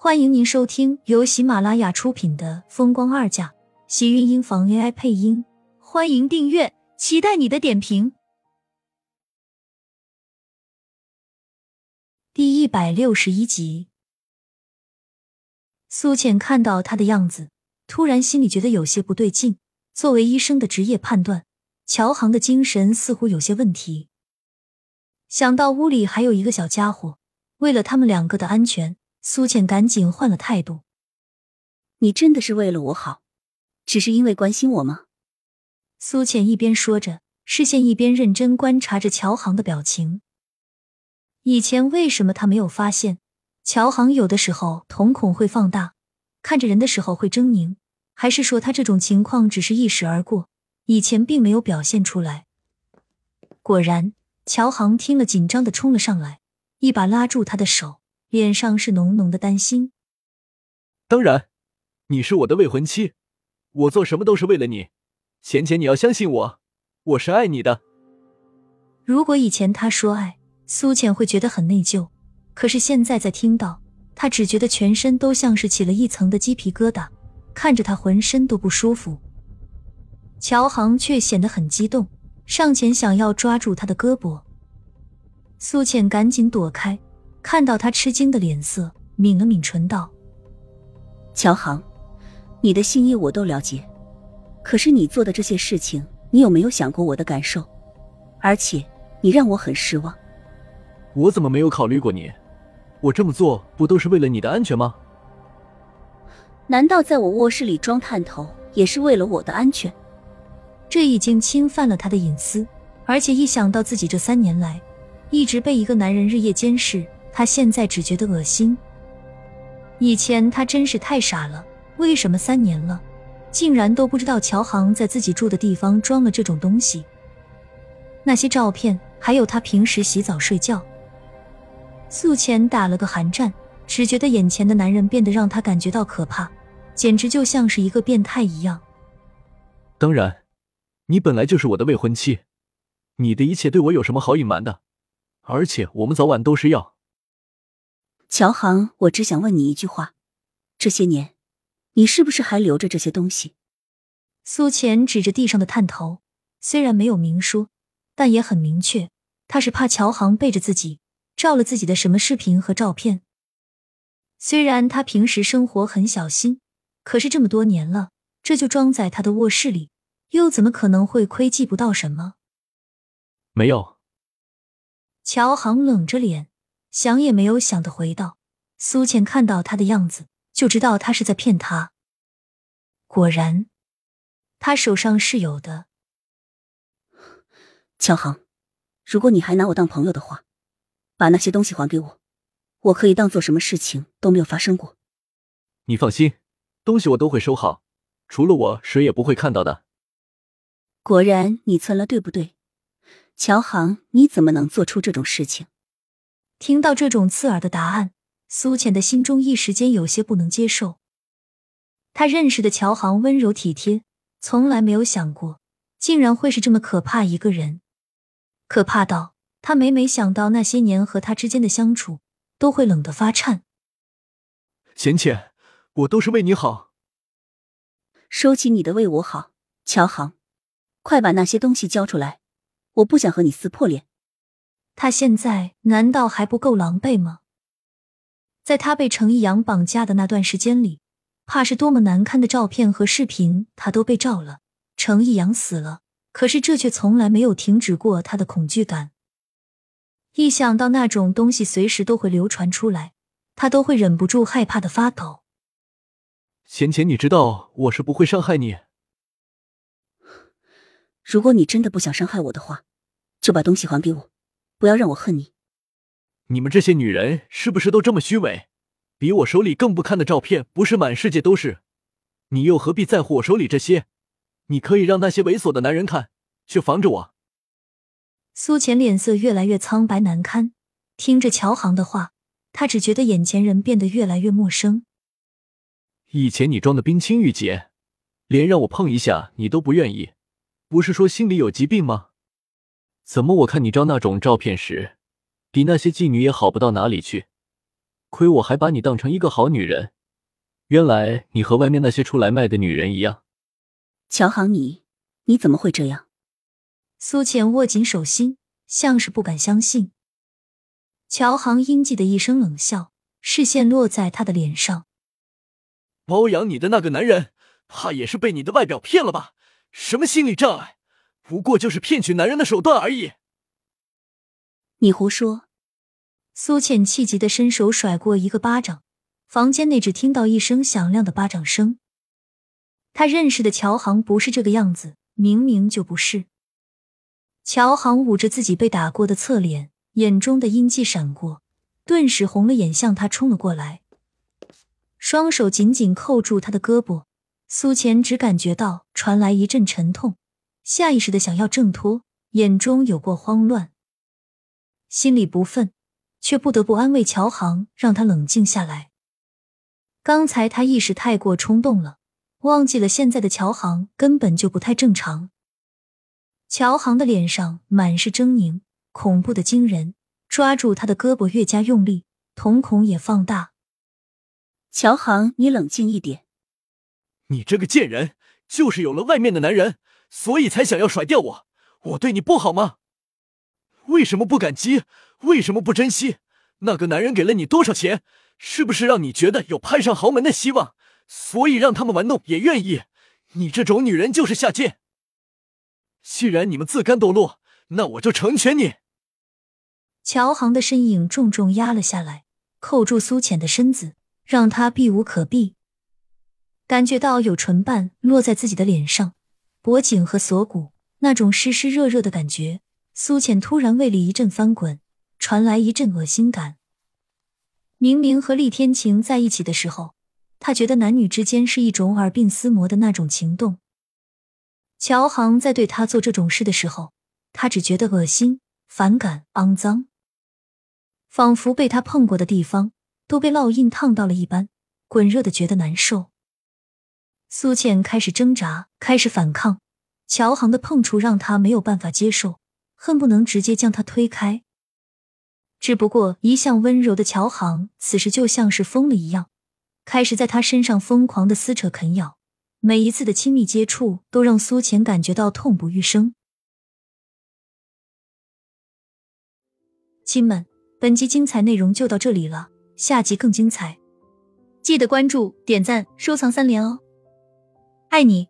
欢迎您收听由喜马拉雅出品的《风光二嫁》，喜运音房 AI 配音。欢迎订阅，期待你的点评。第一百六十一集，苏浅看到他的样子，突然心里觉得有些不对劲。作为医生的职业判断，乔航的精神似乎有些问题。想到屋里还有一个小家伙，为了他们两个的安全。苏浅赶紧换了态度。你真的是为了我好，只是因为关心我吗？苏浅一边说着，视线一边认真观察着乔航的表情。以前为什么他没有发现，乔航有的时候瞳孔会放大，看着人的时候会狰狞？还是说他这种情况只是一时而过，以前并没有表现出来？果然，乔航听了，紧张的冲了上来，一把拉住他的手。脸上是浓浓的担心。当然，你是我的未婚妻，我做什么都是为了你。浅浅，你要相信我，我是爱你的。如果以前他说爱，苏浅会觉得很内疚。可是现在在听到，他只觉得全身都像是起了一层的鸡皮疙瘩，看着他浑身都不舒服。乔航却显得很激动，上前想要抓住他的胳膊。苏浅赶紧躲开。看到他吃惊的脸色，抿了抿唇道：“乔航，你的心意我都了解，可是你做的这些事情，你有没有想过我的感受？而且你让我很失望。我怎么没有考虑过你？我这么做不都是为了你的安全吗？难道在我卧室里装探头也是为了我的安全？这已经侵犯了他的隐私，而且一想到自己这三年来一直被一个男人日夜监视。”他现在只觉得恶心。以前他真是太傻了，为什么三年了，竟然都不知道乔航在自己住的地方装了这种东西？那些照片，还有他平时洗澡睡觉。素浅打了个寒战，只觉得眼前的男人变得让他感觉到可怕，简直就像是一个变态一样。当然，你本来就是我的未婚妻，你的一切对我有什么好隐瞒的？而且我们早晚都是要。乔航，我只想问你一句话：这些年，你是不是还留着这些东西？苏浅指着地上的探头，虽然没有明说，但也很明确，他是怕乔航背着自己照了自己的什么视频和照片。虽然他平时生活很小心，可是这么多年了，这就装在他的卧室里，又怎么可能会窥忌不到什么？没有。乔航冷着脸。想也没有想的回道：“苏浅看到他的样子，就知道他是在骗他。果然，他手上是有的。乔航，如果你还拿我当朋友的话，把那些东西还给我，我可以当做什么事情都没有发生过。你放心，东西我都会收好，除了我，谁也不会看到的。果然，你存了，对不对？乔航，你怎么能做出这种事情？”听到这种刺耳的答案，苏浅的心中一时间有些不能接受。他认识的乔航温柔体贴，从来没有想过竟然会是这么可怕一个人，可怕到他每每想到那些年和他之间的相处，都会冷得发颤。浅浅，我都是为你好。收起你的为我好，乔航，快把那些东西交出来，我不想和你撕破脸。他现在难道还不够狼狈吗？在他被程逸阳绑架的那段时间里，怕是多么难堪的照片和视频，他都被照了。程逸阳死了，可是这却从来没有停止过他的恐惧感。一想到那种东西随时都会流传出来，他都会忍不住害怕的发抖。浅浅，你知道我是不会伤害你。如果你真的不想伤害我的话，就把东西还给我。不要让我恨你！你们这些女人是不是都这么虚伪？比我手里更不堪的照片不是满世界都是，你又何必在乎我手里这些？你可以让那些猥琐的男人看，却防着我。苏浅脸色越来越苍白难堪，听着乔航的话，她只觉得眼前人变得越来越陌生。以前你装的冰清玉洁，连让我碰一下你都不愿意，不是说心里有疾病吗？怎么？我看你照那种照片时，比那些妓女也好不到哪里去。亏我还把你当成一个好女人，原来你和外面那些出来卖的女人一样。乔航，你你怎么会这样？苏浅握紧手心，像是不敢相信。乔航阴寂的一声冷笑，视线落在他的脸上。包养你的那个男人，怕也是被你的外表骗了吧？什么心理障碍？不过就是骗取男人的手段而已。你胡说！苏浅气急的伸手甩过一个巴掌，房间内只听到一声响亮的巴掌声。他认识的乔航不是这个样子，明明就不是。乔航捂着自己被打过的侧脸，眼中的阴气闪过，顿时红了眼，向他冲了过来，双手紧紧扣住他的胳膊。苏浅只感觉到传来一阵沉痛，下意识的想要挣脱，眼中有过慌乱。心里不忿，却不得不安慰乔航，让他冷静下来。刚才他一时太过冲动了，忘记了现在的乔航根本就不太正常。乔航的脸上满是狰狞，恐怖的惊人，抓住他的胳膊越加用力，瞳孔也放大。乔航，你冷静一点。你这个贱人，就是有了外面的男人，所以才想要甩掉我。我对你不好吗？为什么不感激？为什么不珍惜？那个男人给了你多少钱？是不是让你觉得有攀上豪门的希望？所以让他们玩弄也愿意？你这种女人就是下贱。既然你们自甘堕落，那我就成全你。乔航的身影重重压了下来，扣住苏浅的身子，让她避无可避。感觉到有唇瓣落在自己的脸上、脖颈和锁骨，那种湿湿热热的感觉。苏浅突然胃里一阵翻滚，传来一阵恶心感。明明和厉天晴在一起的时候，他觉得男女之间是一种耳鬓厮磨的那种情动。乔航在对他做这种事的时候，他只觉得恶心、反感、肮脏，仿佛被他碰过的地方都被烙印烫到了一般，滚热的觉得难受。苏倩开始挣扎，开始反抗，乔航的碰触让他没有办法接受。恨不能直接将他推开，只不过一向温柔的乔航此时就像是疯了一样，开始在他身上疯狂的撕扯啃咬，每一次的亲密接触都让苏浅感觉到痛不欲生。亲们，本集精彩内容就到这里了，下集更精彩，记得关注、点赞、收藏三连哦，爱你。